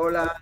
Hola.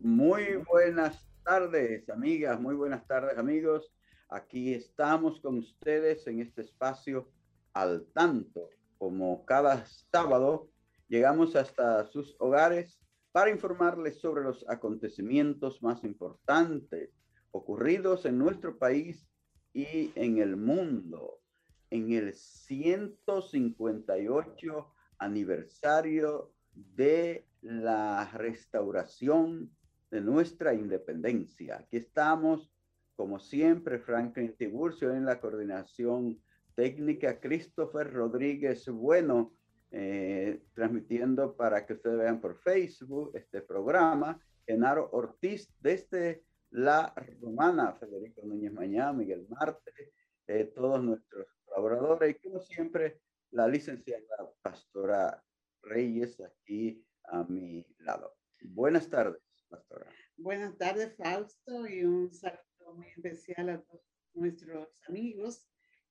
Muy buenas tardes, amigas. Muy buenas tardes, amigos. Aquí estamos con ustedes en este espacio al tanto. Como cada sábado, llegamos hasta sus hogares para informarles sobre los acontecimientos más importantes ocurridos en nuestro país y en el mundo. En el 158 aniversario de la restauración de nuestra independencia. Aquí estamos, como siempre, Franklin Tiburcio en la coordinación técnica, Christopher Rodríguez Bueno, eh, transmitiendo para que ustedes vean por Facebook este programa, Genaro Ortiz desde La Romana, Federico Núñez Mañana, Miguel Marte, eh, todos nuestros colaboradores y como siempre, la licenciada Pastora Reyes aquí a mi lado. Buenas tardes, pastora. Buenas tardes, Fausto, y un saludo muy especial a todos nuestros amigos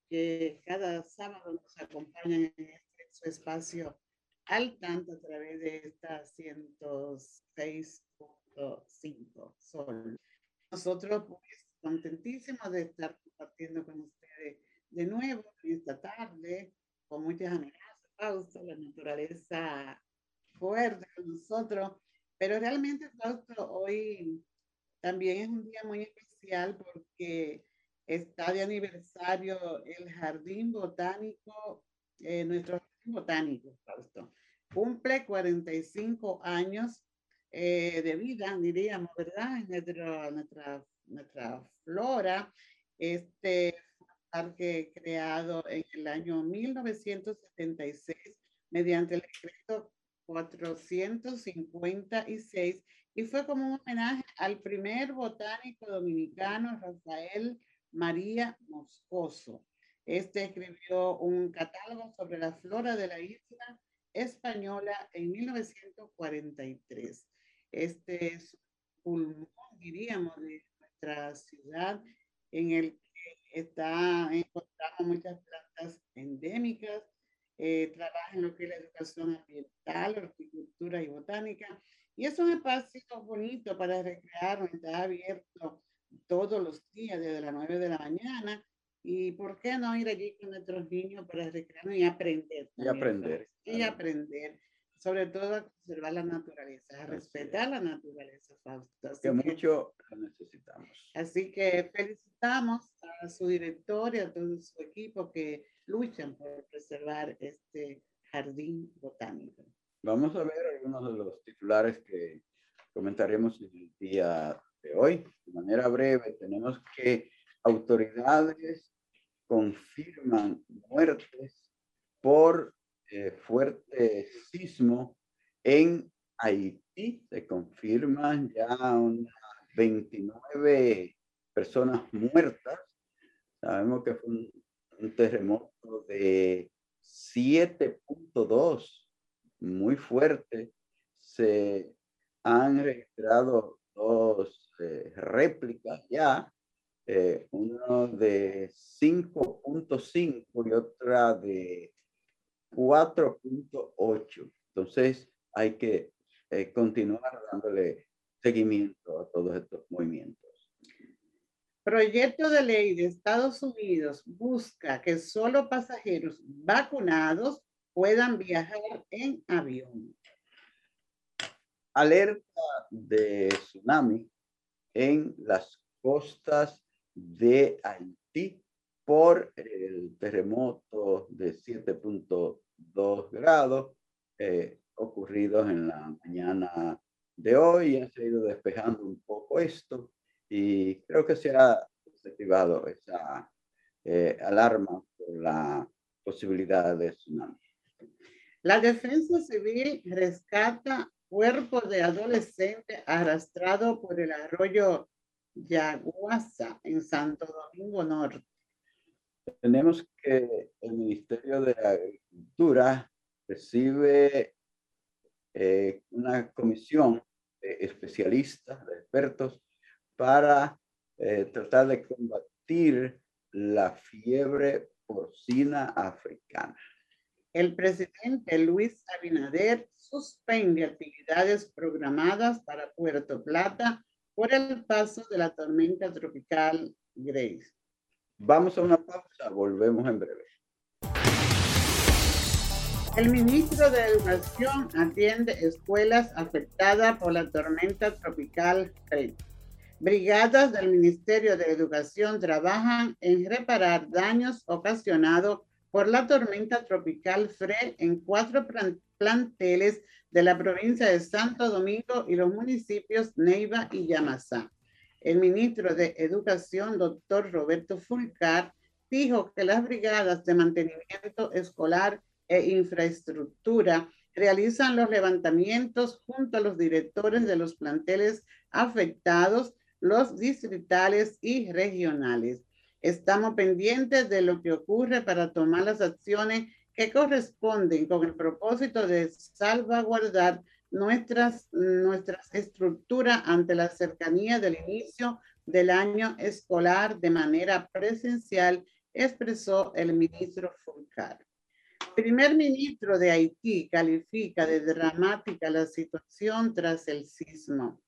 que cada sábado nos acompañan en este, su espacio al tanto a través de esta 106.5 Sol. Nosotros, pues, contentísimos de estar compartiendo con ustedes de nuevo esta tarde, con muchas amenazas, Fausto, la naturaleza fuerte con nosotros, pero realmente hoy también es un día muy especial porque está de aniversario el Jardín Botánico, eh, nuestro Jardín Botánico, Fausto. Cumple 45 años eh, de vida, diríamos, ¿verdad? Nuestra, nuestra, nuestra flora. Este parque creado en el año 1976 mediante el decreto 456 y fue como un homenaje al primer botánico dominicano, Rafael María Moscoso. Este escribió un catálogo sobre la flora de la isla española en 1943. Este es un pulmón, diríamos, de nuestra ciudad en el está, encontramos muchas plantas endémicas, eh, trabaja en lo que es la educación ambiental, horticultura y botánica. Y es un espacio bonito para recrear, está abierto todos los días desde las 9 de la mañana. ¿Y por qué no ir allí con nuestros niños para recrear y aprender? y aprender. Y aprender, sobre todo a conservar la naturaleza, a respetar la naturaleza, Fausto. que, que mucho lo necesitamos. Así que felicitamos a su director y a todo su equipo que luchan por preservar este jardín botánico. Vamos a ver algunos de los titulares que comentaremos el día de hoy. De manera breve, tenemos que autoridades confirman muertes por eh, fuerte sismo en Haití. Se confirman ya unas 29 personas muertas. Sabemos que fue un terremoto de 7.2, muy fuerte. Se han registrado dos eh, réplicas ya, eh, uno de 5.5 y otra de 4.8. Entonces hay que eh, continuar dándole seguimiento a todos estos movimientos. Proyecto de ley de Estados Unidos busca que solo pasajeros vacunados puedan viajar en avión. Alerta de tsunami en las costas de Haití por el terremoto de 7.2 grados eh, ocurridos en la mañana de hoy. Han se ido despejando un poco esto y creo que se ha desactivado esa eh, alarma por la posibilidad de tsunami. La defensa civil rescata cuerpo de adolescente arrastrado por el arroyo Yaguasa en Santo Domingo Norte. Tenemos que el Ministerio de Agricultura recibe eh, una comisión de especialistas, de expertos, para eh, tratar de combatir la fiebre porcina africana. El presidente Luis Abinader suspende actividades programadas para Puerto Plata por el paso de la tormenta tropical Grace. Vamos a una pausa, volvemos en breve. El ministro de Educación atiende escuelas afectadas por la tormenta tropical Grace. Brigadas del Ministerio de Educación trabajan en reparar daños ocasionados por la tormenta tropical Fred en cuatro planteles de la provincia de Santo Domingo y los municipios Neiva y Yamasá. El ministro de Educación, doctor Roberto Fulcar, dijo que las brigadas de mantenimiento escolar e infraestructura realizan los levantamientos junto a los directores de los planteles afectados los distritales y regionales. Estamos pendientes de lo que ocurre para tomar las acciones que corresponden con el propósito de salvaguardar nuestras, nuestras estructuras ante la cercanía del inicio del año escolar de manera presencial, expresó el ministro Fulcar. El primer ministro de Haití califica de dramática la situación tras el sismo.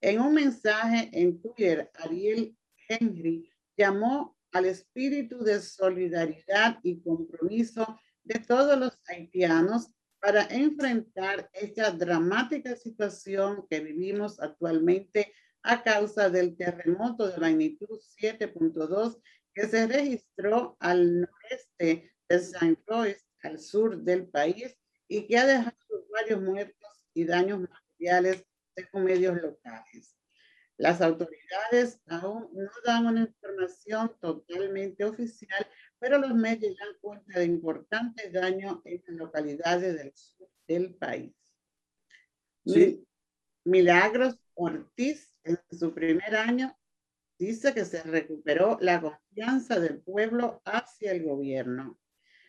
En un mensaje en Twitter, Ariel Henry llamó al espíritu de solidaridad y compromiso de todos los haitianos para enfrentar esta dramática situación que vivimos actualmente a causa del terremoto de magnitud 7.2 que se registró al noreste de Saint Louis, al sur del país, y que ha dejado varios muertos y daños materiales según medios locales. Las autoridades aún no dan una información totalmente oficial, pero los medios dan cuenta de importantes daños en las localidades del sur del país. Sí. Milagros Ortiz, en su primer año, dice que se recuperó la confianza del pueblo hacia el gobierno.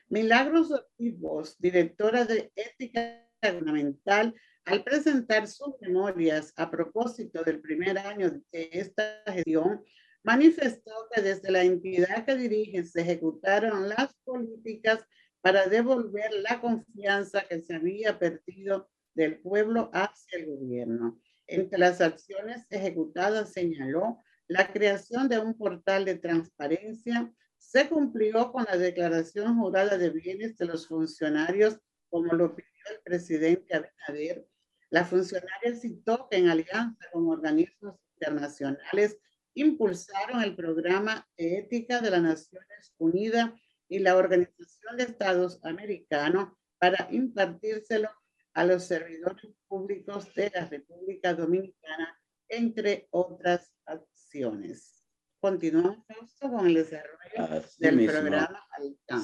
Milagros Ortiz directora de Ética Gubernamental, al presentar sus memorias a propósito del primer año de esta gestión, manifestó que desde la entidad que dirige se ejecutaron las políticas para devolver la confianza que se había perdido del pueblo hacia el gobierno. Entre las acciones ejecutadas señaló la creación de un portal de transparencia, se cumplió con la declaración jurada de bienes de los funcionarios, como lo pidió el presidente Abinader, la funcionaria citó que en alianza con organismos internacionales impulsaron el programa de ética de las Naciones Unidas y la Organización de Estados Americanos para impartírselo a los servidores públicos de la República Dominicana, entre otras acciones. Continuamos con el desarrollo del programa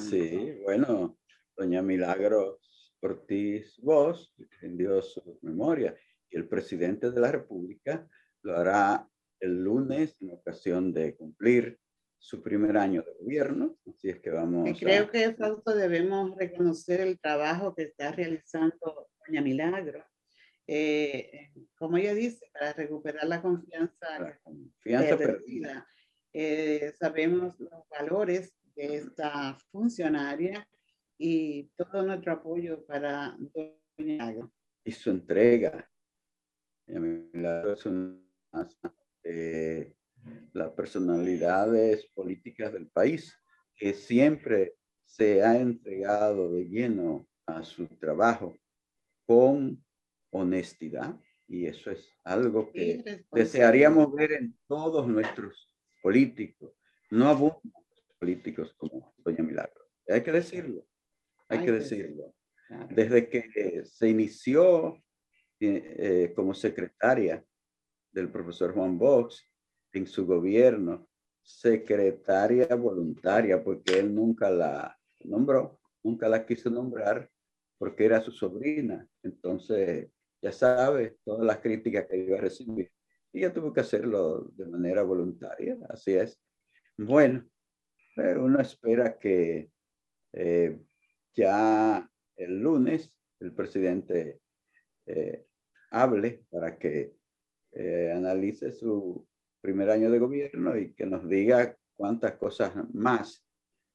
Sí, bueno, doña Milagro Ortiz Vos rindió su memoria y el presidente de la República lo hará el lunes en ocasión de cumplir su primer año de gobierno. Así es que vamos. creo que es algo debemos reconocer el trabajo que está realizando Doña Milagro. Eh, como ella dice, para recuperar la confianza, la confianza perdida. Eh, sabemos los valores de esta funcionaria y todo nuestro apoyo para Doña Y su entrega. Es una de las personalidades políticas del país que siempre se ha entregado de lleno a su trabajo con honestidad y eso es algo que desearíamos ver en todos nuestros políticos. No abundan políticos como Doña Milagro. Hay que decirlo, hay, que decirlo. Desde que se inició eh, eh, como secretaria del profesor Juan Box en su gobierno, secretaria voluntaria, porque él nunca la nombró, nunca la quiso nombrar, porque era su sobrina. Entonces, ya sabe, todas las críticas que iba a recibir. Y ella tuvo que hacerlo de manera voluntaria, así es. Bueno, eh, uno espera que eh, ya el lunes el presidente eh, hable para que analice su primer año de gobierno y que nos diga cuántas cosas más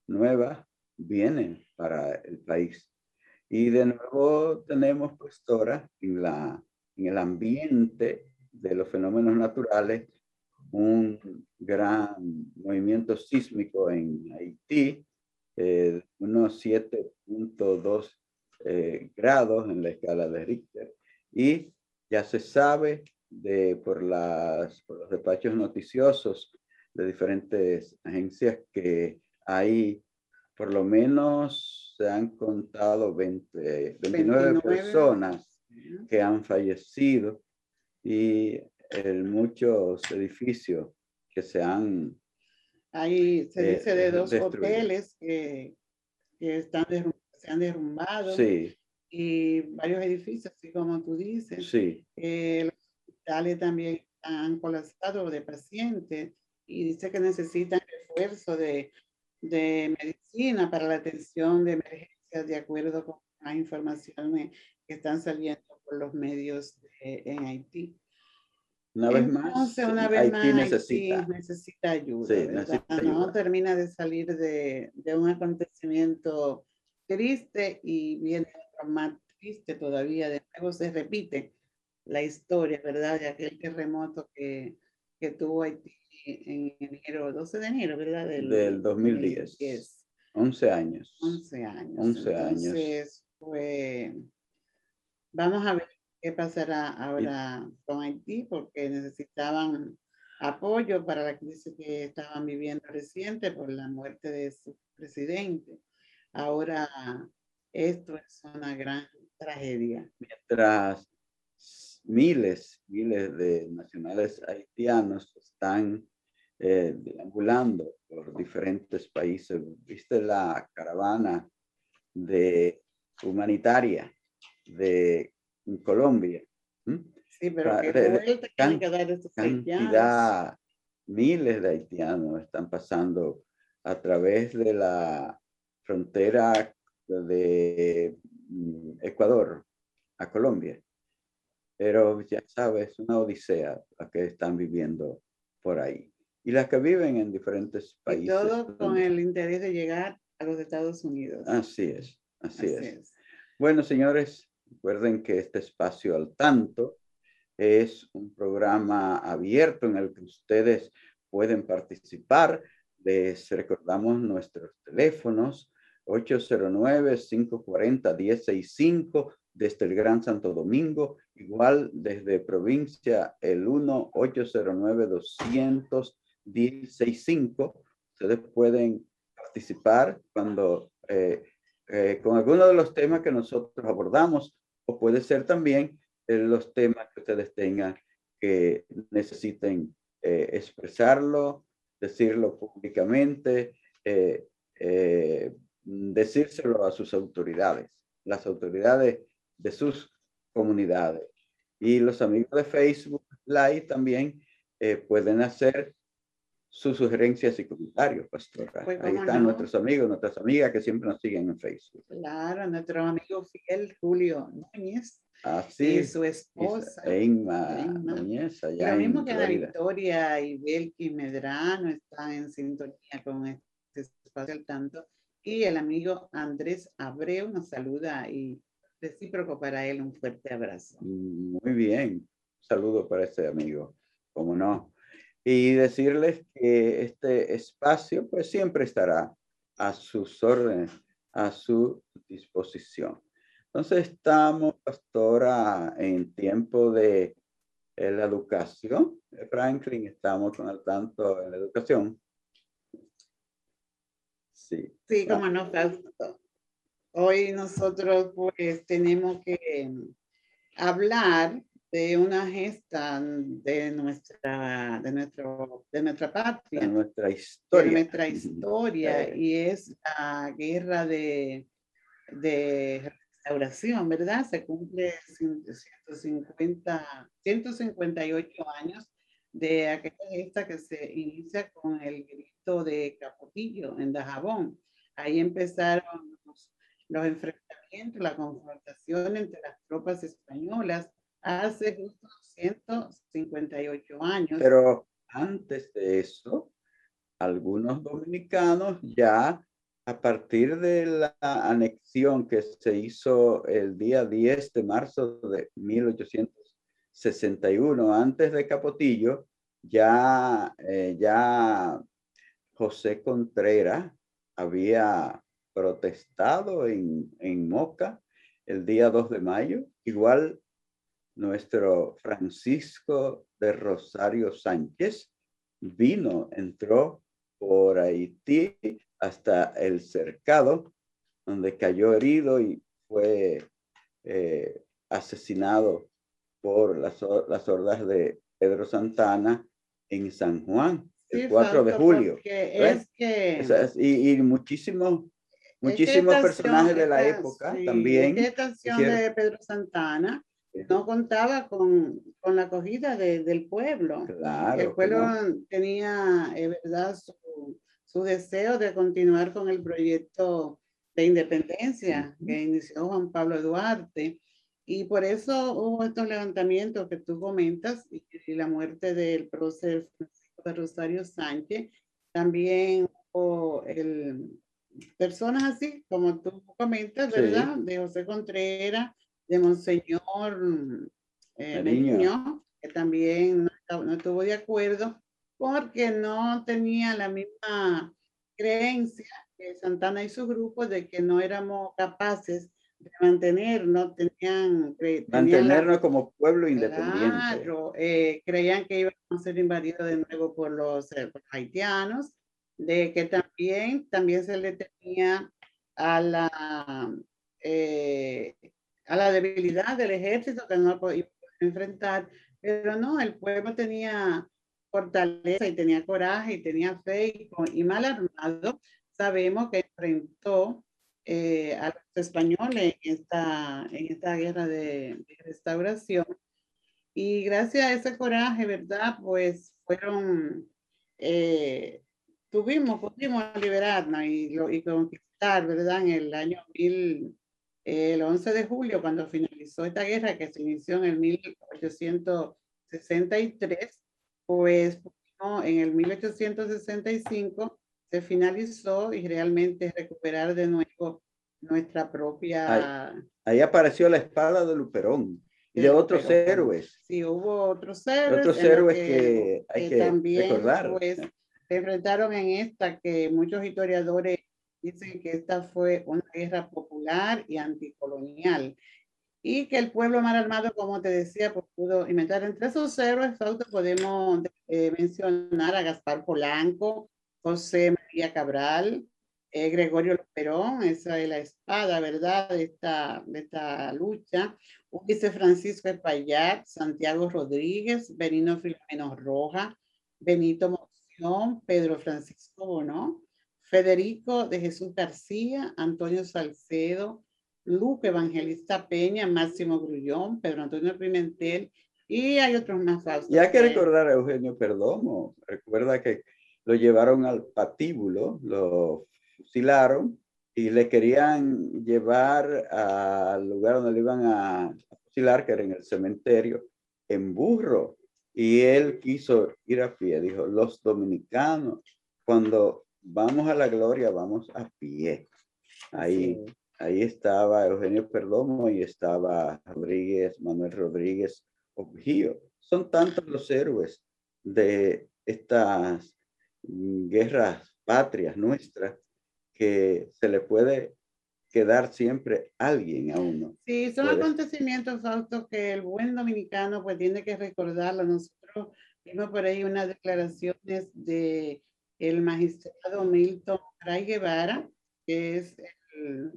nuevas vienen para el país. Y de nuevo tenemos, pues, ahora en, la, en el ambiente de los fenómenos naturales un gran movimiento sísmico en Haití, eh, unos 7.2 eh, grados en la escala de Richter. Y ya se sabe de, por, las, por los despachos noticiosos de diferentes agencias que hay por lo menos se han contado 20, 29, personas que han fallecido y en muchos edificios que se han... Hay, se dice de eh, dos hoteles que, que están se han derrumbado. Sí. Y varios edificios, así como tú dices. Sí. Eh, hospitales también han colapsado de pacientes y dice que necesitan refuerzo de, de medicina para la atención de emergencias de acuerdo con las informaciones que están saliendo por los medios en Haití. Una vez más, una vez Haití, necesita. necesita ayuda. No termina de salir de, de, un acontecimiento triste y viene más triste todavía. De nuevo se repite la historia, ¿verdad? De aquel terremoto que, que tuvo Haití en enero, 12 de enero, ¿verdad? Del, del 2010. 11 años. 11 años. 11 años. Entonces, pues, vamos a ver qué pasará ahora con Haití, porque necesitaban apoyo para la crisis que estaban viviendo reciente por la muerte de su presidente. Ahora, esto es una gran tragedia. Mientras miles, miles de nacionales haitianos están eh, deambulando por diferentes países. ¿Viste la caravana de humanitaria de Colombia? ¿Mm? Sí, pero que de, can, que dar estos cantidad, miles de haitianos están pasando a través de la frontera de mm, Ecuador a Colombia. Pero ya sabes, una odisea la que están viviendo por ahí y las que viven en diferentes países. Y todo con el interés de llegar a los Estados Unidos. Así es, así, es. Bueno, señores, recuerden que este espacio al tanto es un programa abierto en el que ustedes pueden participar. Les recordamos nuestros teléfonos 809-540-1065 desde el Gran Santo Domingo, igual desde provincia el 1-809-200 1065. Ustedes pueden participar cuando eh, eh, con alguno de los temas que nosotros abordamos o puede ser también eh, los temas que ustedes tengan que necesiten expresarlo, decirlo públicamente, decírselo a sus autoridades, las autoridades de sus comunidades. Y los amigos de Facebook Live también pueden hacer sus sugerencias y comentarios, pastora. Pues, Ahí están nuestros amigos, nuestras amigas que siempre nos siguen en Facebook. Claro, nuestro amigo fiel Julio Núñez. Así. Y su esposa. Emma, Núñez, allá Lo mismo que Ana Victoria y Belki Medrano están en sintonía con este espacio al tanto. Y el amigo Andrés Abreu nos saluda y recíproco para él un fuerte abrazo. Muy bien. saludo para ese amigo. Como no y decirles que este espacio pues siempre estará a sus órdenes, a su disposición. Entonces estamos, pastora, en tiempo de eh, la educación. Franklin, estamos con el tanto en la educación. Sí. Sí, como no, Fausto. Hoy nosotros pues tenemos que hablar de una gesta de nuestra, de nuestro, de nuestra patria. De nuestra historia. De nuestra historia. y es la guerra de, de restauración, ¿verdad? Se cumple 150, 158 años de aquella gesta que se inicia con el grito de Capotillo en Dajabón. Ahí empezaron los, enfrentamientos, la confrontación entre las tropas españolas hace justo 158 años. Pero antes de eso, algunos dominicanos ya a partir de la anexión que se hizo el día 10 de marzo de 1861, antes de Capotillo, ya, eh, ya José Contreras había protestado en, en Moca el día 2 de mayo. Igual nuestro Francisco de Rosario Sánchez vino, entró por Haití hasta el cercado, donde cayó herido y fue eh, asesinado por las, las hordas de Pedro Santana en San Juan, el 4 de julio. Es que... y, muchísimos, muchísimos personajes de la época también. ¿Qué canción de Pedro Santana? no contaba con, con la acogida de, del pueblo. Claro, el pueblo tenía, es eh, verdad, su, su, deseo de continuar con el proyecto de independencia que inició Juan Pablo Duarte. Y por eso hubo estos levantamientos que tú comentas y, la muerte del prócer Francisco de Rosario Sánchez. También hubo el, personas así, como tú comentas, ¿verdad? De José Contreras, de Monseñor eh, Niño, que también no, estuvo de acuerdo porque no tenía la misma creencia que Santana y su grupo de que no éramos capaces de mantener, no tenían... Mantenernos como pueblo independiente. Claro, eh, creían que íbamos a ser invadidos de nuevo por los, eh, haitianos, de que también, también se le tenía a la eh, a la debilidad del ejército que no podía enfrentar, pero no, el pueblo tenía fortaleza y tenía coraje y tenía fe y, mal armado, sabemos que enfrentó eh, a los españoles en esta, en esta guerra de, restauración. Y gracias a ese coraje, ¿verdad? Pues fueron, eh, tuvimos, pudimos liberarnos y, lo, y conquistar, ¿verdad? En el año mil el 11 de julio, cuando finalizó esta guerra que se inició en el 1863, pues en el 1865 se finalizó y realmente recuperar de nuevo nuestra propia... Ahí, apareció la espada de Luperón y de, otros héroes. Sí, hubo otros héroes. Otros héroes que, hay que, también, recordar. Pues, se enfrentaron en esta que muchos historiadores dicen que esta fue una guerra popular y anticolonial y que el pueblo mal armado, como te decía, pues, pudo inventar. Entre esos héroes, podemos eh, mencionar a Gaspar Polanco, José María Cabral, eh, Gregorio Perón, esa es la espada, ¿verdad?, de esta, de esta lucha. Ulises Francisco Espaillat, Santiago Rodríguez, Benino Filomeno Roja, Benito Pedro Francisco Bono, Federico de Jesús García, Antonio Salcedo, Lupe Evangelista Peña, Máximo Grullón, Pedro Antonio Pimentel y hay otros más falsos. Y hay que recordar a Eugenio Perdomo. Recuerda que lo llevaron al patíbulo, lo fusilaron y le querían llevar al lugar donde le iban a fusilar, que era en el cementerio, en burro. Y él quiso ir a pie. Dijo, los dominicanos, cuando vamos a la gloria, vamos a pie. Ahí, ahí estaba Eugenio Perdomo y estaba Rodríguez, Manuel Rodríguez Objío. Son tantos los héroes de estas guerras patrias nuestras que se le puede quedar siempre alguien a uno. Sí, son acontecimientos, Fausto, que el buen dominicano pues tiene que recordarlo. Nosotros vimos por ahí unas declaraciones de el magistrado Milton Ray Guevara, que es el,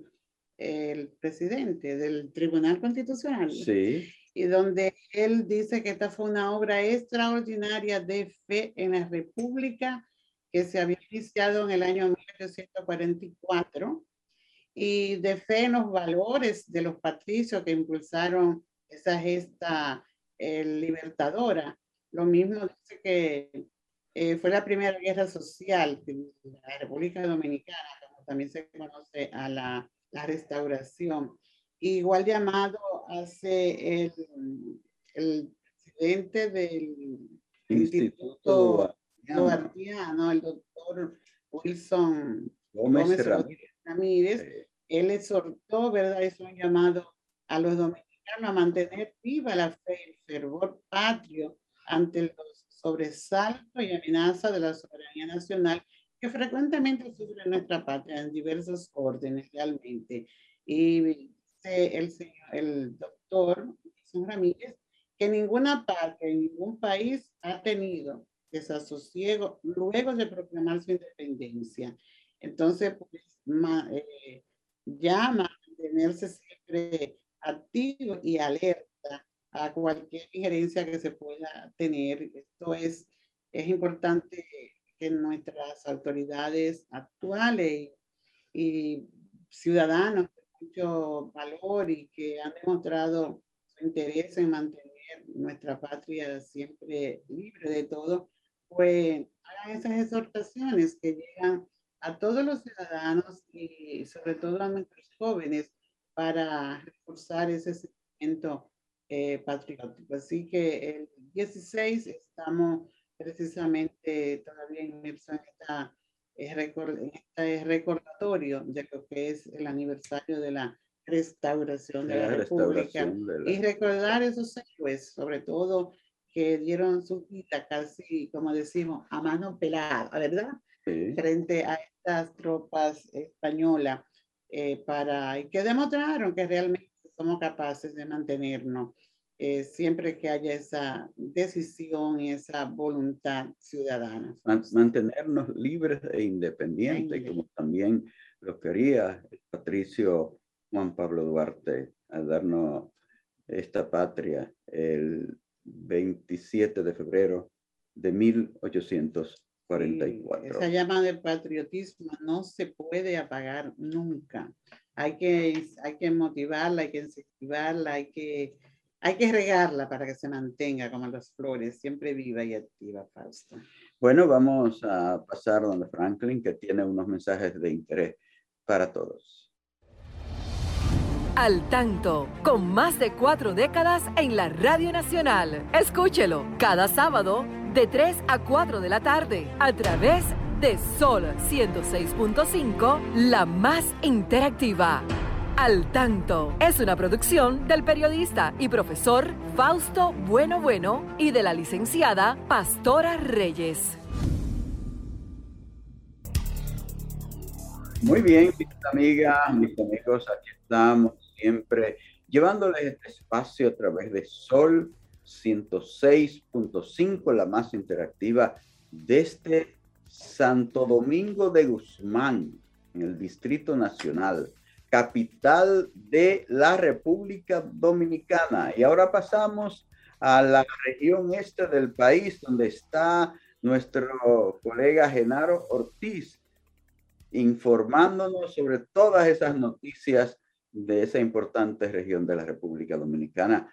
el presidente del Tribunal Constitucional. Sí. Y donde él dice que esta fue una obra extraordinaria de fe en la República que se había iniciado en el año 1844 y de fe en los valores de los patricios que impulsaron esa gesta eh, libertadora. Lo mismo dice que eh, fue la primera guerra social de la República Dominicana, como también se conoce a la, la restauración. Igual llamado hace el, el presidente del Instituto Duartiano, el doctor Wilson Gómez, Ramírez. Él exhortó, ¿verdad? Es un llamado a los dominicanos a mantener viva la fe y el fervor patrio ante los sobresaltos y amenazas de la soberanía nacional que frecuentemente sufre nuestra patria en diversos órdenes realmente. Y dice el, señor, el doctor Ramírez que ninguna parte, ningún país ha tenido desasosiego luego de proclamar su independencia. Entonces, pues, eh, llama a mantenerse siempre activo y alerta a cualquier injerencia que se pueda tener. Esto es, es importante que nuestras autoridades actuales y, ciudadanos de mucho valor y que han demostrado su interés en mantener nuestra patria siempre libre de todo, pues hagan esas exhortaciones que llegan a todos los ciudadanos y sobre todo a nuestros jóvenes para reforzar ese sentimiento eh, patriótico. Así que el 16 estamos precisamente todavía inmersos en, esta, eh, en este recordatorio de lo que es el aniversario de la restauración de la, República y recordar esos héroes, sobre todo que dieron su vida casi, como decimos, a mano pelada, ¿verdad? Frente a estas tropas españolas eh, para, y que demostraron que realmente somos capaces de mantenernos eh, siempre que haya esa decisión y esa voluntad ciudadana. Mantenernos libres e independientes, como también lo quería el patricio Juan Pablo Duarte al darnos esta patria el 27 de febrero de 1800 esa llama de patriotismo no se puede apagar nunca. Hay que, hay que motivarla, hay que incentivarla, hay que, hay que regarla para que se mantenga como las flores, siempre viva y activa, Fausto. Bueno, vamos a pasar donde Franklin, que tiene unos mensajes de interés para todos. Al tanto, con más de cuatro décadas en la Radio Nacional. Escúchelo cada sábado de 3 a 4 de la tarde a través de Sol 106.5, la más interactiva. Al tanto es una producción del periodista y profesor Fausto Bueno Bueno y de la licenciada Pastora Reyes. Muy bien, mis amigas, mis amigos, aquí estamos siempre llevándoles este espacio a través de Sol 106.5, la más interactiva desde Santo Domingo de Guzmán, en el Distrito Nacional, capital de la República Dominicana. Y ahora pasamos a la región este del país, donde está nuestro colega Genaro Ortiz, informándonos sobre todas esas noticias de esa importante región de la República Dominicana.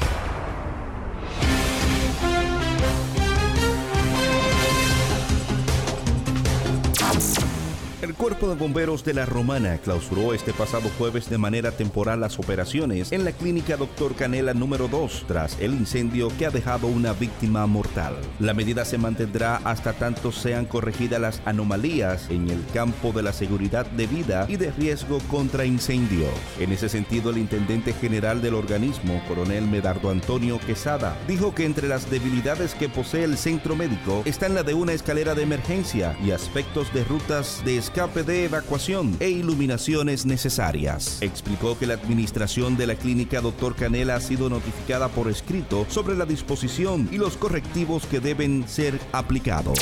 El Cuerpo de Bomberos de la Romana clausuró este pasado jueves de manera temporal las operaciones en la clínica Dr. Canela número 2 tras el incendio que ha dejado una víctima mortal. La medida se mantendrá hasta tanto sean corregidas las anomalías en el campo de la seguridad de vida y de riesgo contra incendios. En ese sentido, el intendente general del organismo, coronel Medardo Antonio Quesada, dijo que entre las debilidades que posee el centro médico están la de una escalera de emergencia y aspectos de rutas de escape de evacuación e iluminaciones necesarias. Explicó que la administración de la clínica Dr. Canela ha sido notificada por escrito sobre la disposición y los correctivos que deben ser aplicados.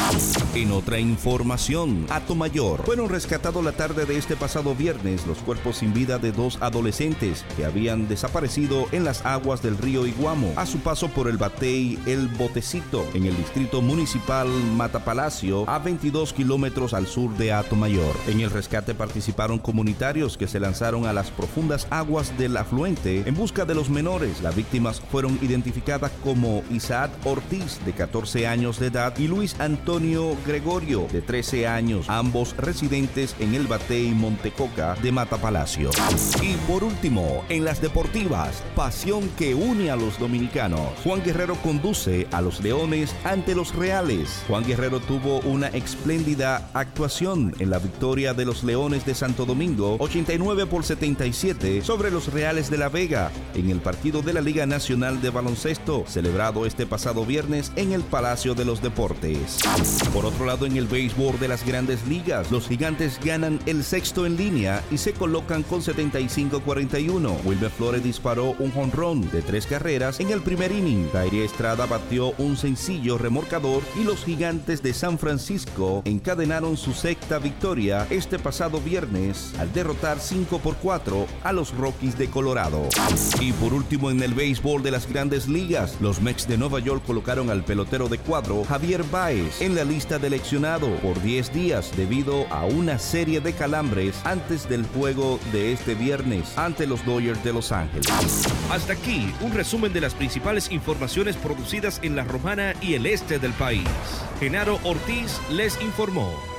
En otra información, Mayor fueron rescatados la tarde de este pasado viernes los cuerpos sin vida de dos adolescentes que habían desaparecido en las aguas del río Iguamo a su paso por el Batey El Botecito en el distrito municipal Mata Palacio a 22 kilómetros al sur de En el rescate participaron comunitarios que se lanzaron a las profundas aguas del afluente en busca de los menores. Las víctimas fueron identificadas como Isaac Ortiz, de 14 años de edad, y Luis Antonio Gregorio, de 13 años, ambos residentes en el Batey Montecoca de Matapalacio. Y por último, en las deportivas, pasión que une a los dominicanos. Juan Guerrero conduce a los Leones ante los Reales. Juan Guerrero tuvo una espléndida actuación en la victoria de los Leones de Santo Domingo, 89 por 77 sobre los Reales de la Vega, en el partido de la Liga Nacional de Baloncesto, celebrado este pasado viernes en el Palacio de los Deportes. Por otro lado, en el béisbol de las grandes ligas, los gigantes ganan el sexto en línea y se colocan con 75-41. Wilber Flores disparó un jonrón de tres carreras en el primer inning. Kyrie Estrada batió un sencillo remorcador y los gigantes de San Francisco encadenaron su sexta este pasado viernes al derrotar 5 por 4 a los Rockies de Colorado. Y por último en el béisbol de las grandes ligas, los Mets de Nueva York colocaron al pelotero de cuadro Javier Baez en la lista de leccionado por 10 días debido a una serie de calambres antes del juego de este viernes ante los Dodgers de Los Ángeles. Hasta aquí un resumen de las principales informaciones producidas en la Romana y el este del país. Genaro Ortiz les informó.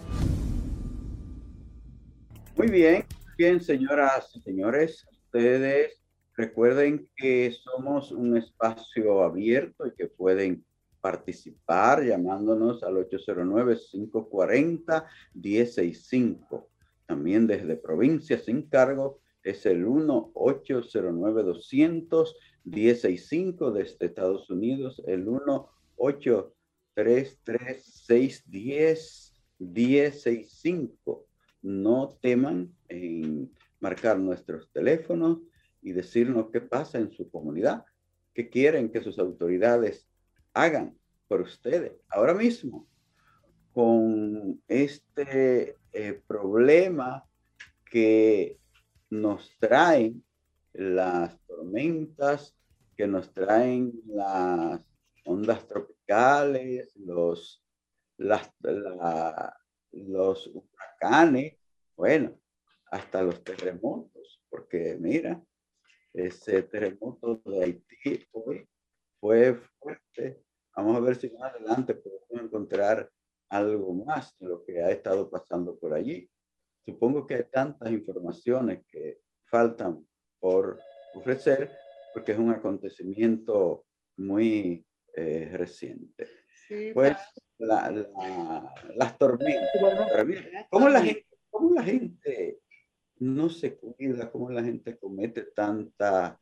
Muy bien, bien, señoras y señores, ustedes recuerden que somos un espacio abierto y que pueden participar llamándonos al 809-540-165. También desde provincia sin cargo es el 1-809-200-165 desde Estados Unidos, el 1-833-610-165. No teman en marcar nuestros teléfonos y decirnos qué pasa en su comunidad, qué quieren que sus autoridades hagan por ustedes ahora mismo. Con este eh, problema que nos traen las tormentas, que nos traen las ondas tropicales, los, las, los huracanes, bueno, hasta los terremotos, porque mira, ese terremoto de Haití hoy fue fuerte. Vamos a ver si más adelante podemos encontrar algo más de lo que ha estado pasando por allí. Supongo que hay tantas informaciones que faltan por ofrecer porque es un acontecimiento muy eh, reciente. pues las tormentas. ¿Cómo la, gente, ¿Cómo la gente no se cuida? ¿Cómo la gente comete tanta,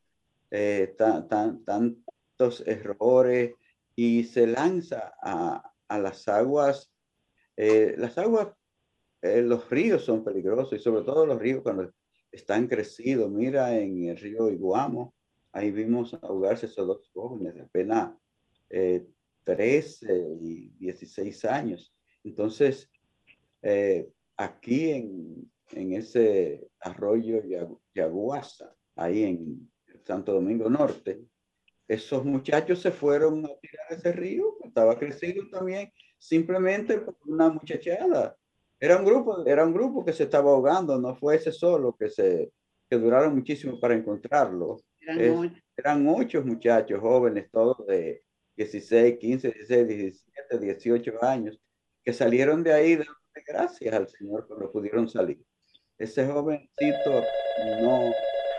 eh, tan, tantos errores y se lanza a, a las aguas? Eh, las aguas, los ríos son peligrosos y sobre todo los ríos cuando están crecidos. Mira, en el río Iguamo, ahí vimos ahogarse esos dos jóvenes de apenas eh, 13 y 16 años. Entonces, eh, aquí en, en, ese arroyo Yaguasa, ahí en Santo Domingo Norte. Esos muchachos se fueron a tirar ese río, estaba crecido también, simplemente por una muchachada. Era un grupo, era un grupo que se estaba ahogando, no fue ese solo que se que duraron muchísimo para encontrarlo. Eran, ocho. muchachos jóvenes, todos de 16, 15, 16, 17, 18 años, que salieron de ahí de gracias al Señor que lo pudieron salir. Ese jovencito no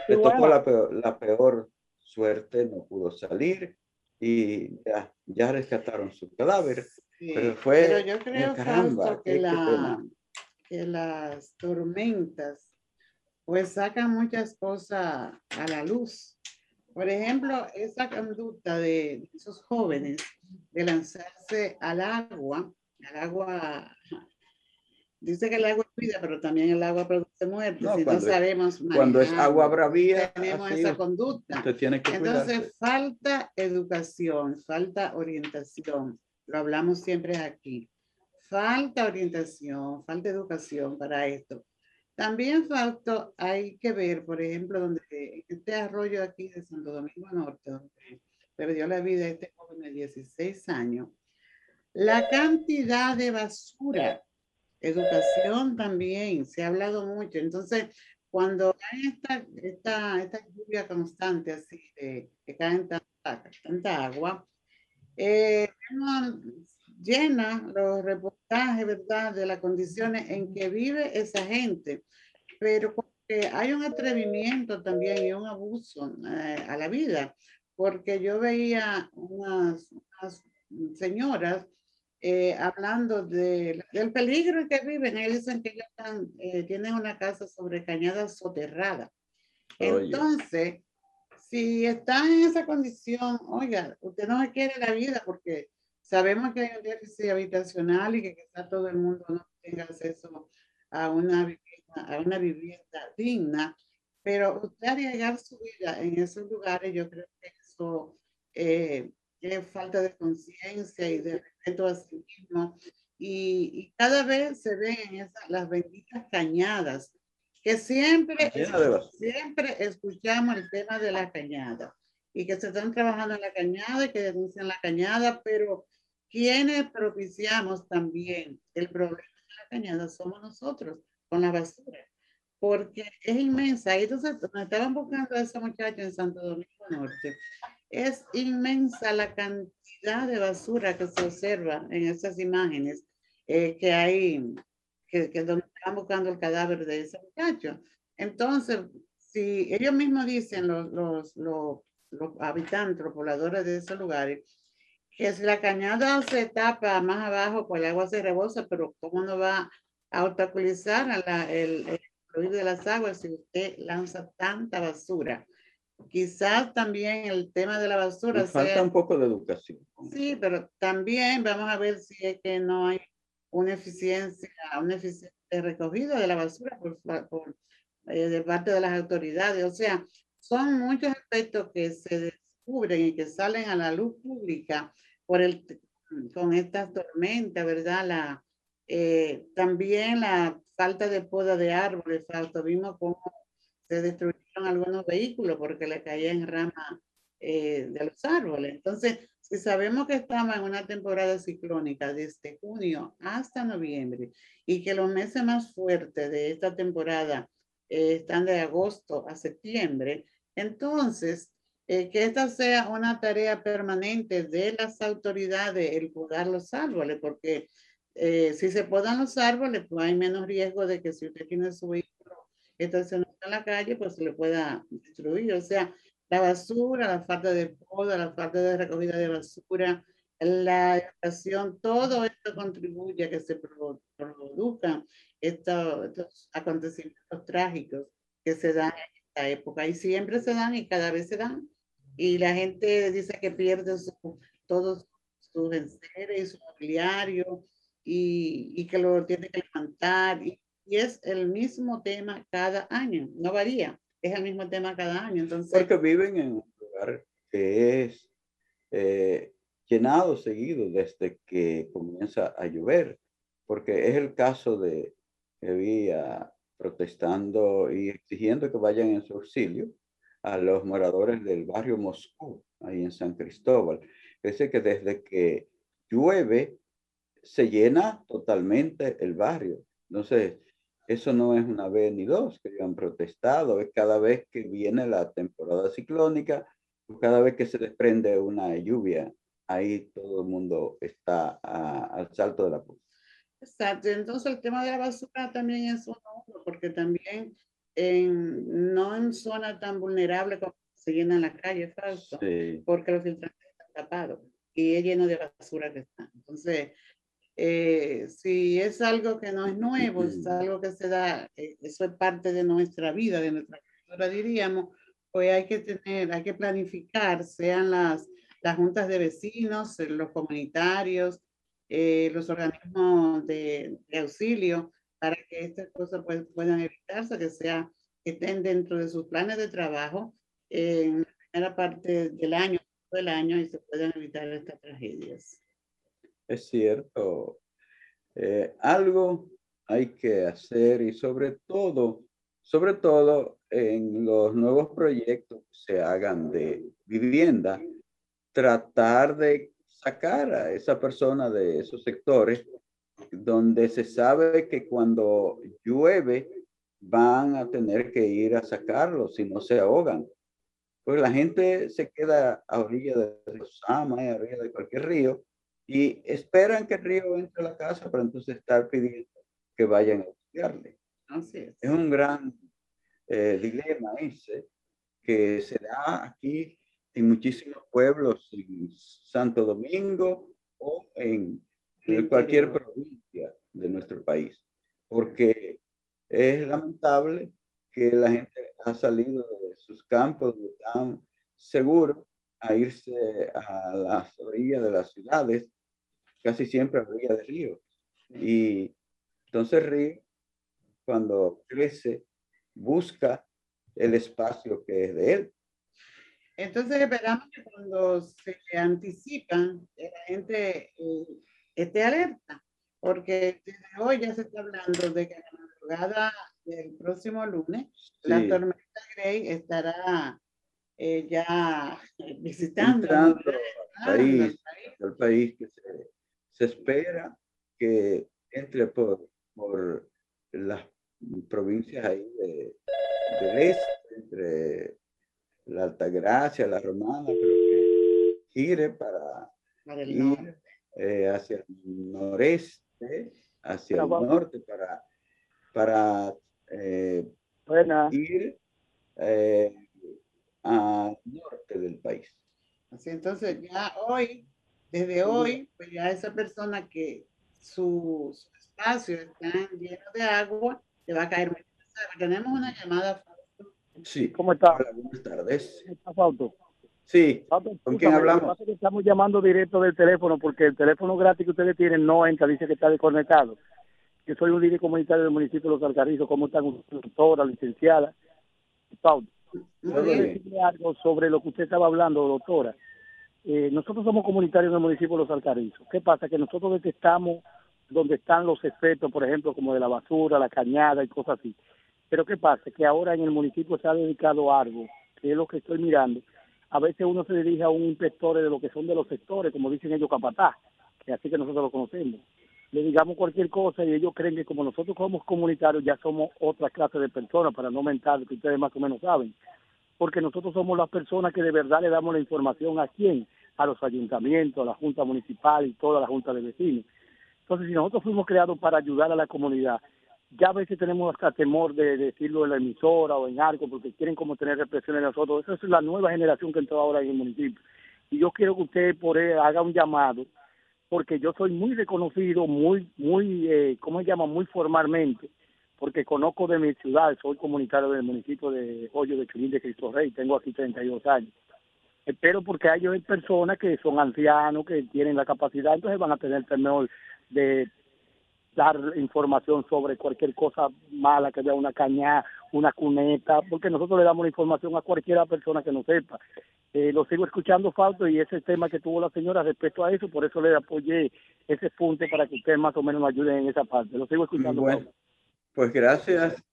le tocó la peor, la peor suerte, no pudo salir y ya, ya rescataron su cadáver. pero fue, pero yo creo caramba, que, la, que las tormentas pues sacan muchas cosas a la luz. Por ejemplo, esa conducta de esos jóvenes de lanzarse al agua, al agua, dice que el agua es vida, pero también el agua produce muerte. No, si no sabemos cuando es agua bravía, tenemos esa conducta. Que Entonces, falta educación, falta orientación. Lo hablamos siempre aquí. Falta orientación, falta educación para esto. También falta, hay que ver, por ejemplo, donde este arroyo aquí de Santo Domingo Norte, donde perdió la vida este joven de 16 años, la cantidad de basura, educación también, se ha hablado mucho. Entonces, cuando hay esta, esta, esta lluvia constante así, de, que cae tanta, tanta agua, eh, llena los reportajes, ¿verdad?, de las condiciones en que vive esa gente, pero hay un atrevimiento también y un abuso eh, a la vida, porque yo veía unas, señoras eh, hablando de, del peligro en que viven. Ellos dicen que ellos eh, tienen una casa sobre cañada soterrada. Entonces, si están en esa condición, oiga, usted no quiere la vida porque Sabemos que hay un déficit habitacional y que quizá todo el mundo no tenga acceso a una vivienda, a una vivienda digna, pero usted arriesgar su vida en esos lugares, yo creo que eso eh, es falta de conciencia y de respeto a sí mismo. Y, y cada vez se ven en esas, las benditas cañadas, que siempre, siempre escuchamos el tema de la cañada y que se están trabajando en la cañada y que denuncian la cañada, pero quienes propiciamos también el problema de la cañada somos nosotros con la basura, porque es inmensa. Y entonces me estaban buscando a esa muchacha en Santo Domingo Norte. Es inmensa la cantidad de basura que se observa en esas imágenes eh, que hay, que, que donde están buscando el cadáver de ese muchacho. Entonces, si ellos mismos dicen, los, los, los, los habitantes, los pobladores de esos lugares, que si la cañada se tapa más abajo, pues el agua se rebosa, pero ¿cómo no va a obstaculizar el, el fluido de las aguas si usted lanza tanta basura? Quizás también el tema de la basura. falta un poco de educación. Sí, pero también vamos a ver si es que no hay una eficiencia, una eficiencia de recogido de la basura por, por eh, de parte de las autoridades. O sea, son muchos aspectos que se descubren y que salen a la luz pública por el, con estas tormentas, ¿verdad? La, eh, también la falta de poda de árboles, vimos cómo se destruyeron algunos vehículos porque le caían ramas eh, de los árboles. Entonces, si sabemos que estamos en una temporada ciclónica desde junio hasta noviembre y que los meses más fuertes de esta temporada eh, están de agosto a septiembre, entonces eh, que esta sea una tarea permanente de las autoridades, el podar los árboles, porque eh, si se podan los árboles, pues hay menos riesgo de que si usted tiene su vehículo estacionado en la calle, pues se le pueda destruir. O sea, la basura, la falta de poda, la falta de recogida de basura, la educación, todo esto contribuye a que se produzcan estos, estos acontecimientos trágicos que se dan en esta época y siempre se dan y cada vez se dan y la gente dice que pierde su, todos sus enseres y su mobiliario y, y, que lo tiene que levantar. Y, y, es el mismo tema cada año, no varía, es el mismo tema cada año. Entonces, Porque viven en un lugar que es eh, llenado seguido desde que comienza a llover, porque es el caso de que vi a protestando y exigiendo que vayan en su auxilio a los moradores del barrio Moscú, ahí en San Cristóbal. Dice que desde que llueve se llena totalmente el barrio. Entonces, eso no es una vez ni dos que han protestado, es cada vez que viene la temporada ciclónica, cada vez que se desprende una lluvia, ahí todo el mundo está al salto de la punta. Exacto, entonces el tema de la basura también es uno, porque también en, no en zona tan vulnerable como se llena en la calle, falso, porque los filtrantes están tapados y es lleno de basura que está. Entonces, eh, si es algo que no es nuevo, es algo que se da, eh, eso es parte de nuestra vida, de nuestra cultura, diríamos, pues hay que tener, hay que planificar, sean las, las juntas de vecinos, los comunitarios, eh, los organismos de, de, auxilio, para que estas cosas pues, puedan evitarse, que, sea, que estén dentro de sus planes de trabajo en la primera parte del año, del año, y se puedan evitar estas tragedias es cierto. Eh, algo hay que hacer y sobre todo, sobre todo en los nuevos proyectos que se hagan de vivienda, tratar de sacar a esa persona de esos sectores donde se sabe que cuando llueve van a tener que ir a sacarlo si no se ahogan. Pues la gente se queda a orilla de los Sama, a orilla de cualquier río, y esperan que el río entre a la casa para entonces estar pidiendo que vayan a. Así es. es un gran eh, dilema ese que se da aquí en muchísimos pueblos, en Santo Domingo o en, en cualquier provincia de nuestro país, porque es lamentable que la gente ha salido de sus campos tan seguros a irse a las orillas de las ciudades casi siempre a orilla de río. Y entonces río, cuando crece, busca el espacio que es de él. Entonces esperamos que cuando se anticipan, la gente eh, esté alerta, porque desde hoy ya se está hablando de que la madrugada del próximo lunes, la tormenta Grey estará eh, ya visitando el país, el país que se se espera que entre por, por las provincias ahí de, del este, entre la Altagracia, la Romana, pero que gire para ir eh, hacia el noreste, hacia el norte, para, para eh, ir eh, al norte del país. Así entonces ya hoy desde hoy, pues ya esa persona que su, espacio está lleno de agua, le va a caer muy pesado. Tenemos una llamada. Sí. ¿Cómo está? buenas tardes. ¿Está Fausto? Sí. ¿Con quién hablamos? Estamos llamando directo del teléfono porque el teléfono gratis que ustedes tienen no entra, dice que está desconectado. Yo soy un líder comunitario del municipio de Los Alcarrizos. ¿Cómo están doctora, licenciada? ¿Puedo decirle algo sobre lo que usted estaba hablando, doctora? Eh, nosotros somos comunitarios del municipio de Los Alcarizos. ¿Qué pasa? Que nosotros detectamos donde están los efectos, por ejemplo, como de la basura, la cañada y cosas así. Pero ¿qué pasa? Que ahora en el municipio se ha dedicado algo, que es lo que estoy mirando. A veces uno se dirige a un inspector de lo que son de los sectores, como dicen ellos, capataz, que así que nosotros lo conocemos. Le digamos cualquier cosa y ellos creen que como nosotros somos comunitarios ya somos otra clase de personas, para no mentar, que ustedes más o menos saben porque nosotros somos las personas que de verdad le damos la información a quién, a los ayuntamientos, a la Junta Municipal y toda la Junta de Vecinos. Entonces, si nosotros fuimos creados para ayudar a la comunidad, ya a veces tenemos hasta temor de decirlo en la emisora o en algo, porque quieren como tener represión en nosotros. Esa es la nueva generación que entró ahora en el municipio. Y yo quiero que usted por haga un llamado, porque yo soy muy reconocido, muy, muy, eh, ¿cómo se llama? Muy formalmente porque conozco de mi ciudad, soy comunitario del municipio de Hoyo de Chilín de Cristo Rey, tengo aquí 32 años. Espero porque hay personas que son ancianos, que tienen la capacidad, entonces van a tener temor de dar información sobre cualquier cosa mala, que vea una caña, una cuneta, porque nosotros le damos la información a cualquiera persona que no sepa. Eh, lo sigo escuchando, Fausto, y ese tema que tuvo la señora respecto a eso, por eso le apoyé ese punto para que ustedes más o menos me ayuden en esa parte. Lo sigo escuchando, Pues gracias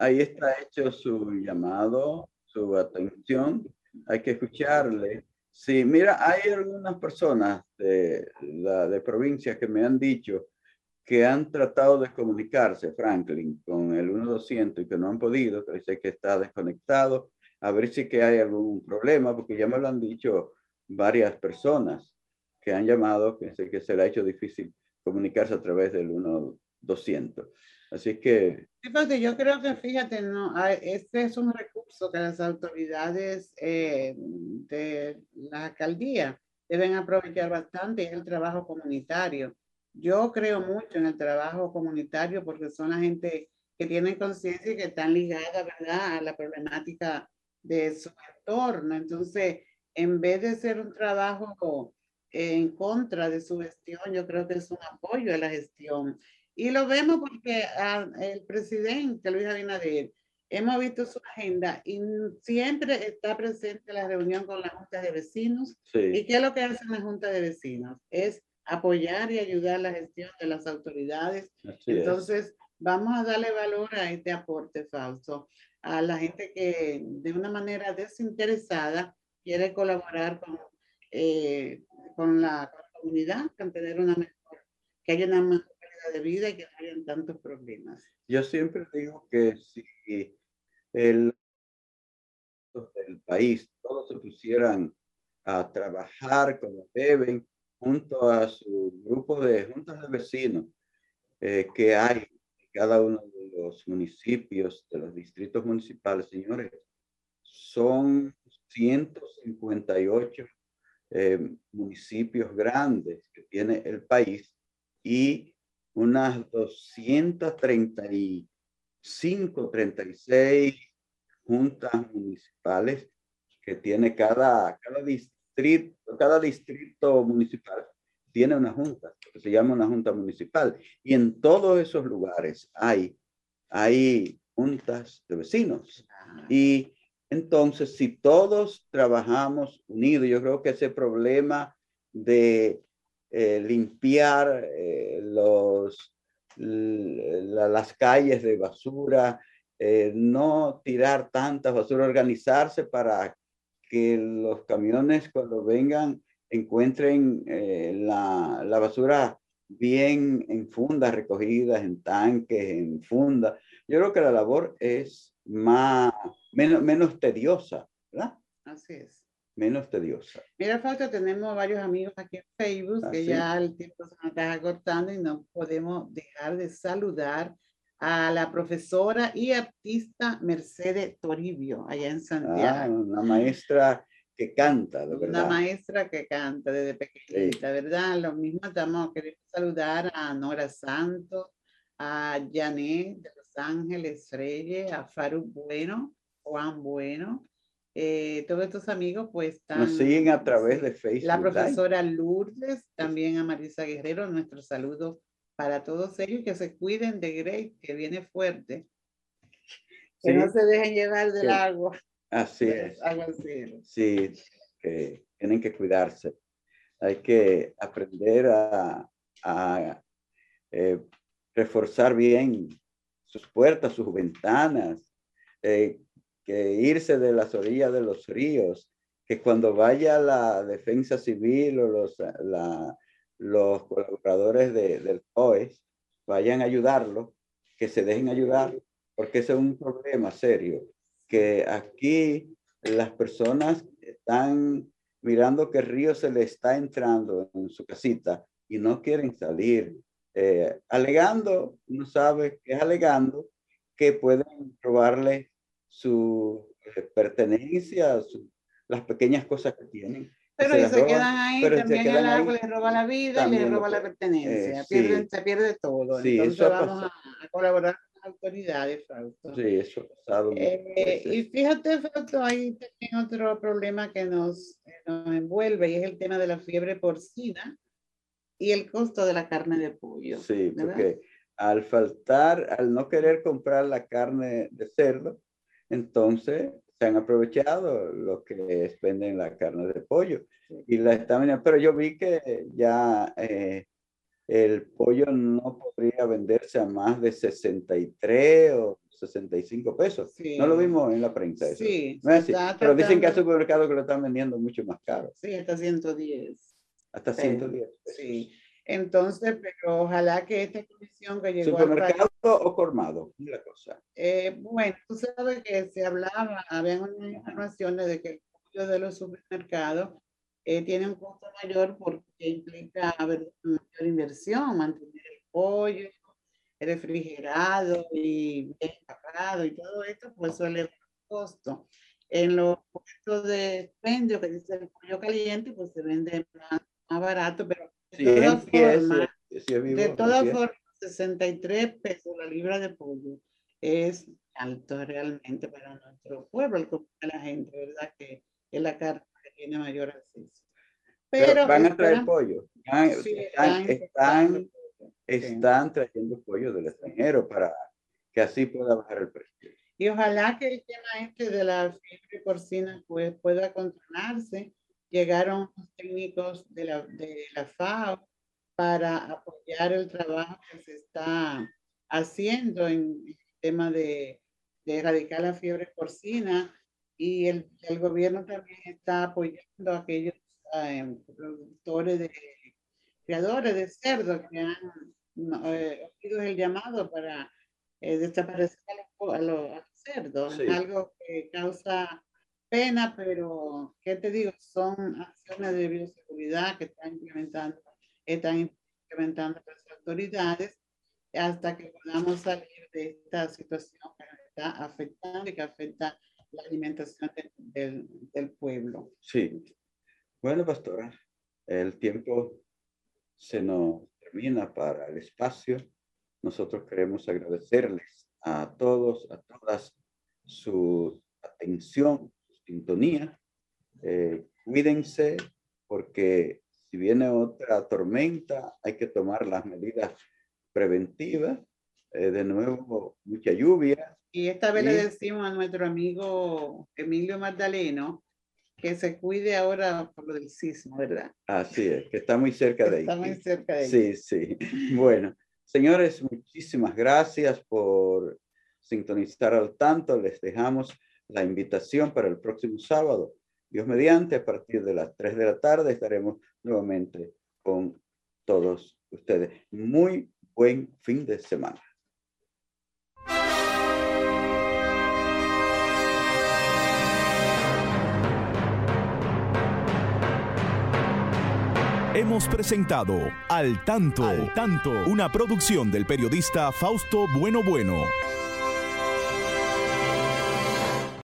ahí está hecho su llamado, su atención. Hay que escucharle. Sí, mira, hay algunas personas de la de provincia que me han dicho que han tratado de comunicarse, Franklin, con el 1200 y que no han podido, que dice que está desconectado, a ver si que hay algún problema, porque ya me lo han dicho varias personas que han llamado, que, que se le ha hecho difícil comunicarse a través del 1200. Así que... yo creo que, fíjate, no, este es un recurso que las autoridades eh, de la alcaldía deben aprovechar bastante, es el trabajo comunitario. Yo creo mucho en el trabajo comunitario porque son la gente que tienen conciencia y que están ligadas, ¿verdad?, a la problemática de su entorno. Entonces, en vez de ser un trabajo en contra de su gestión, yo creo que es un apoyo a la gestión. Y lo vemos porque ah, el presidente Luis Abinader, hemos visto su agenda y siempre está presente la reunión con la Junta de Vecinos. ¿Y qué es lo que hace la Junta de Vecinos? Es apoyar y ayudar la gestión de las autoridades. Entonces, vamos a darle valor a este aporte, Fausto, a la gente que de una manera desinteresada quiere colaborar con, eh, con, la, comunidad, con tener una mejor, que haya una mejor calidad de vida y que no haya tantos problemas. Yo siempre digo que si el, el país todos se pusieran a trabajar como deben, junto a su grupo de juntas de vecinos eh, que hay en cada uno de los municipios, de los distritos municipales, señores, son 158 eh, municipios grandes que tiene el país y unas 235, 36 juntas municipales que tiene cada, cada distrito cada distrito municipal tiene una junta, que se llama una junta municipal. Y en todos esos lugares hay, hay juntas de vecinos. Y entonces, si todos trabajamos unidos, yo creo que ese problema de eh, limpiar eh, los, las calles de basura, eh, no tirar tanta basura, organizarse para que los camiones cuando vengan encuentren eh, la, la, basura bien en fundas recogidas, en tanques, en fundas. Yo creo que la labor es más, menos, menos tediosa, ¿verdad? Así es. Menos tediosa. Mira, falta, tenemos varios amigos aquí en Facebook que ¿Ah, ya el tiempo se nos está acortando y no podemos dejar de saludar a la profesora y artista Mercedes Toribio, allá en Santiago. Ah, una maestra que canta, de verdad. Una maestra que canta desde pequeñita, ¿verdad? Lo mismo estamos, queremos saludar a Nora Santos, a Janet de Los Ángeles Reyes, a Faruk Bueno, Juan Bueno, eh, todos estos amigos pues están... Nos siguen a través de Facebook. La profesora Lourdes, también a Marisa Guerrero, nuestro saludo para todos ellos que se cuiden de Grace, que viene fuerte. Que no se dejen llevar del agua. Así es. Sí, que tienen que cuidarse. Hay que aprender a, eh, reforzar bien sus puertas, sus ventanas, eh, que irse de las orillas de los ríos, que cuando vaya la defensa civil o los, la, los colaboradores de, del COES vayan a ayudarlo, que se dejen ayudar, porque ese es un problema serio, que aquí las personas están mirando que río se le está entrando en su casita y no quieren salir, eh, alegando, no sabe qué es alegando, que pueden robarle su eh, pertenencia, las pequeñas cosas que tienen. Pero se, se quedan ahí, también el agua les roba la vida y les roba la pertenencia. Eh, se pierde todo. Sí, Entonces vamos a, colaborar con las autoridades, Fausto. Sí, eso ha pasado. Eh, y fíjate, Fausto, hay también otro problema que nos, nos envuelve y es el tema de la fiebre porcina y el costo de la carne de pollo. Sí, porque al faltar, al no querer comprar la carne de cerdo, entonces se han aprovechado los que venden la carne de pollo y la están pero yo vi que ya eh, el pollo no podría venderse a más de 63 o 65 pesos. No lo vimos en la prensa. Eso. Sí, pero dicen que hay supermercados que lo están vendiendo mucho más caro. Sí, hasta 110. Hasta 110. Sí. Entonces, pero ojalá que esta comisión que llegó ¿Supermercado o colmado? La cosa. Eh, bueno, tú sabes que se hablaba, había unas informaciones de que el pollo de los supermercados eh, tiene un costo mayor porque implica haber mayor inversión, mantener el pollo, refrigerado y bien tapado y todo esto, pues suele el costo. En los puestos de expendio que dice el pollo caliente, pues se vende más, barato, pero de todas formas, de todas formas, 63 pesos la libra de pollo es alto realmente para nuestro pueblo, para la gente, ¿verdad? Que es la carne que tiene mayor acceso. Pero, van a traer pollo. están, están, están trayendo pollo del extranjero para que así pueda bajar el precio. Y ojalá que el tema este de la fiebre porcina pues, pueda controlarse. Llegaron los técnicos de la, de la FAO para apoyar el trabajo que se está haciendo en el tema de, de erradicar la fiebre porcina y el, el gobierno también está apoyando a aquellos eh, productores de criadores de cerdo que han eh, el llamado para eh, desaparecer a los, cerdos. Algo que causa pena, pero, ¿qué te digo? Son acciones de bioseguridad que están implementando, están implementando las autoridades hasta que podamos salir de esta situación que está afectando y que afecta la alimentación del, del pueblo. Sí. Bueno, pastora, el tiempo se nos termina para el espacio. Nosotros queremos agradecerles a todos, a todas su atención, sintonía. Eh, cuídense porque si viene otra tormenta hay que tomar las medidas preventivas. Eh, de nuevo, mucha lluvia. Y esta vez le decimos a nuestro amigo Emilio Magdaleno que se cuide ahora por lo del sismo, ¿verdad? Así es, que está muy cerca de ahí. Está muy cerca de ahí. Sí, sí. Bueno, señores, muchísimas gracias por sintonizar al tanto. Les dejamos la invitación para el próximo sábado. Dios mediante, a partir de las 3 de la tarde estaremos nuevamente con todos ustedes. Muy buen fin de semana. Hemos presentado Al Tanto, Al Tanto, una producción del periodista Fausto Bueno Bueno.